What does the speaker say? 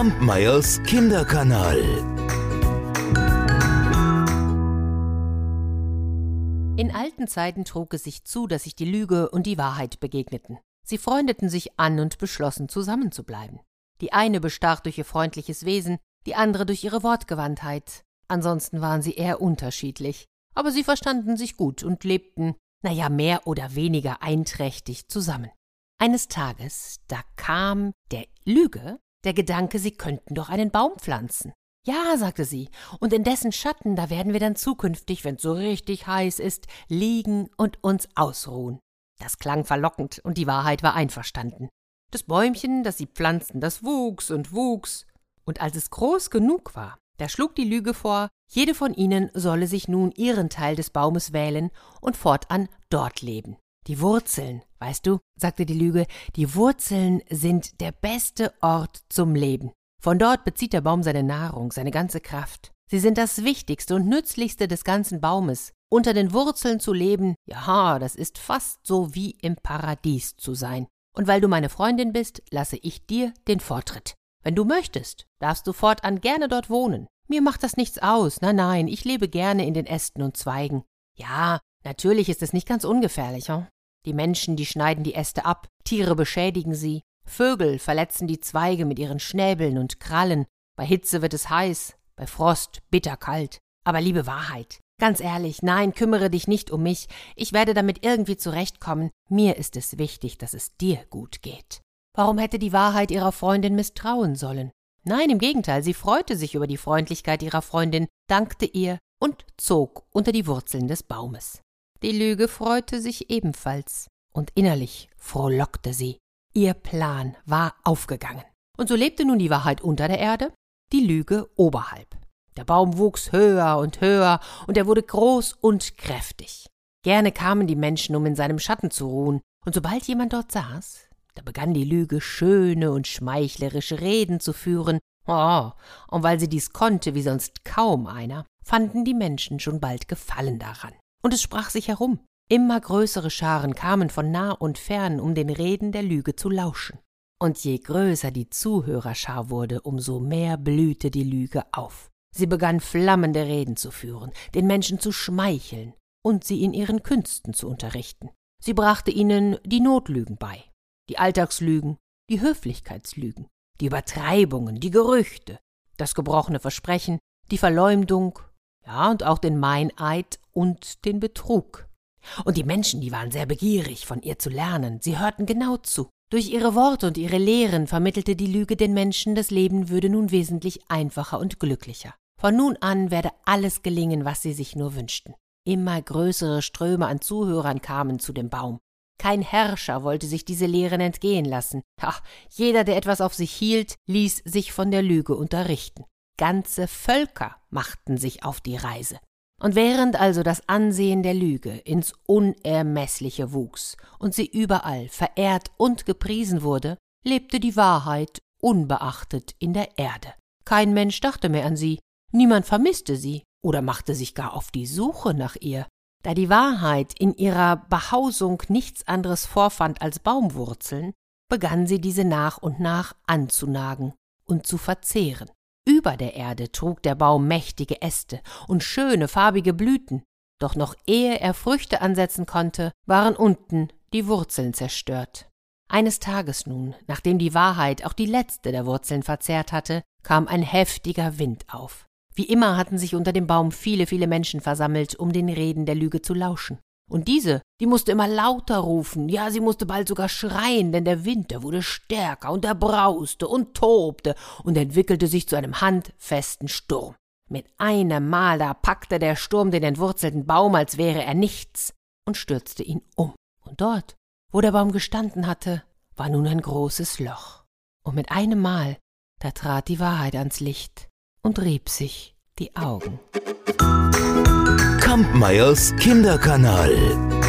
Kampmeyers Kinderkanal. In alten Zeiten trug es sich zu, dass sich die Lüge und die Wahrheit begegneten. Sie freundeten sich an und beschlossen, zusammenzubleiben. Die eine bestach durch ihr freundliches Wesen, die andere durch ihre Wortgewandtheit. Ansonsten waren sie eher unterschiedlich. Aber sie verstanden sich gut und lebten, naja, mehr oder weniger einträchtig zusammen. Eines Tages, da kam der Lüge der Gedanke, sie könnten doch einen Baum pflanzen. Ja, sagte sie, und in dessen Schatten, da werden wir dann zukünftig, wenn's so richtig heiß ist, liegen und uns ausruhen. Das klang verlockend, und die Wahrheit war einverstanden. Das Bäumchen, das sie pflanzten, das wuchs und wuchs, und als es groß genug war, da schlug die Lüge vor, jede von ihnen solle sich nun ihren Teil des Baumes wählen und fortan dort leben. Die Wurzeln, weißt du, sagte die Lüge, die Wurzeln sind der beste Ort zum Leben. Von dort bezieht der Baum seine Nahrung, seine ganze Kraft. Sie sind das Wichtigste und Nützlichste des ganzen Baumes. Unter den Wurzeln zu leben, ja, das ist fast so wie im Paradies zu sein. Und weil du meine Freundin bist, lasse ich dir den Vortritt. Wenn du möchtest, darfst du fortan gerne dort wohnen. Mir macht das nichts aus. Nein, nein, ich lebe gerne in den Ästen und Zweigen. Ja, Natürlich ist es nicht ganz ungefährlich. Hm? Die Menschen, die schneiden die Äste ab, Tiere beschädigen sie, Vögel verletzen die Zweige mit ihren Schnäbeln und Krallen, bei Hitze wird es heiß, bei Frost bitterkalt. Aber liebe Wahrheit, ganz ehrlich, nein, kümmere dich nicht um mich, ich werde damit irgendwie zurechtkommen, mir ist es wichtig, dass es dir gut geht. Warum hätte die Wahrheit ihrer Freundin misstrauen sollen? Nein, im Gegenteil, sie freute sich über die Freundlichkeit ihrer Freundin, dankte ihr und zog unter die Wurzeln des Baumes. Die Lüge freute sich ebenfalls, und innerlich frohlockte sie. Ihr Plan war aufgegangen. Und so lebte nun die Wahrheit unter der Erde, die Lüge oberhalb. Der Baum wuchs höher und höher, und er wurde groß und kräftig. Gerne kamen die Menschen, um in seinem Schatten zu ruhen, und sobald jemand dort saß, da begann die Lüge schöne und schmeichlerische Reden zu führen, oh, und weil sie dies konnte wie sonst kaum einer, fanden die Menschen schon bald Gefallen daran. Und es sprach sich herum. Immer größere Scharen kamen von nah und fern, um den Reden der Lüge zu lauschen. Und je größer die Zuhörerschar wurde, umso mehr blühte die Lüge auf. Sie begann flammende Reden zu führen, den Menschen zu schmeicheln und sie in ihren Künsten zu unterrichten. Sie brachte ihnen die Notlügen bei, die Alltagslügen, die Höflichkeitslügen, die Übertreibungen, die Gerüchte, das gebrochene Versprechen, die Verleumdung, ja, und auch den Meineid und den Betrug. Und die Menschen, die waren sehr begierig, von ihr zu lernen, sie hörten genau zu. Durch ihre Worte und ihre Lehren vermittelte die Lüge den Menschen, das Leben würde nun wesentlich einfacher und glücklicher. Von nun an werde alles gelingen, was sie sich nur wünschten. Immer größere Ströme an Zuhörern kamen zu dem Baum. Kein Herrscher wollte sich diese Lehren entgehen lassen. Ach, jeder, der etwas auf sich hielt, ließ sich von der Lüge unterrichten. Ganze Völker machten sich auf die Reise. Und während also das Ansehen der Lüge ins Unermeßliche wuchs und sie überall verehrt und gepriesen wurde, lebte die Wahrheit unbeachtet in der Erde. Kein Mensch dachte mehr an sie, niemand vermisste sie oder machte sich gar auf die Suche nach ihr. Da die Wahrheit in ihrer Behausung nichts anderes vorfand als Baumwurzeln, begann sie diese nach und nach anzunagen und zu verzehren. Über der Erde trug der Baum mächtige Äste und schöne farbige Blüten, doch noch ehe er Früchte ansetzen konnte, waren unten die Wurzeln zerstört. Eines Tages nun, nachdem die Wahrheit auch die letzte der Wurzeln verzehrt hatte, kam ein heftiger Wind auf. Wie immer hatten sich unter dem Baum viele, viele Menschen versammelt, um den Reden der Lüge zu lauschen. Und diese, die musste immer lauter rufen, ja, sie musste bald sogar schreien, denn der Wind, der wurde stärker und er brauste und tobte und entwickelte sich zu einem handfesten Sturm. Mit einem Mal da packte der Sturm den entwurzelten Baum, als wäre er nichts, und stürzte ihn um. Und dort, wo der Baum gestanden hatte, war nun ein großes Loch. Und mit einem Mal, da trat die Wahrheit ans Licht und rieb sich die Augen. Kampmeyers Kinderkanal.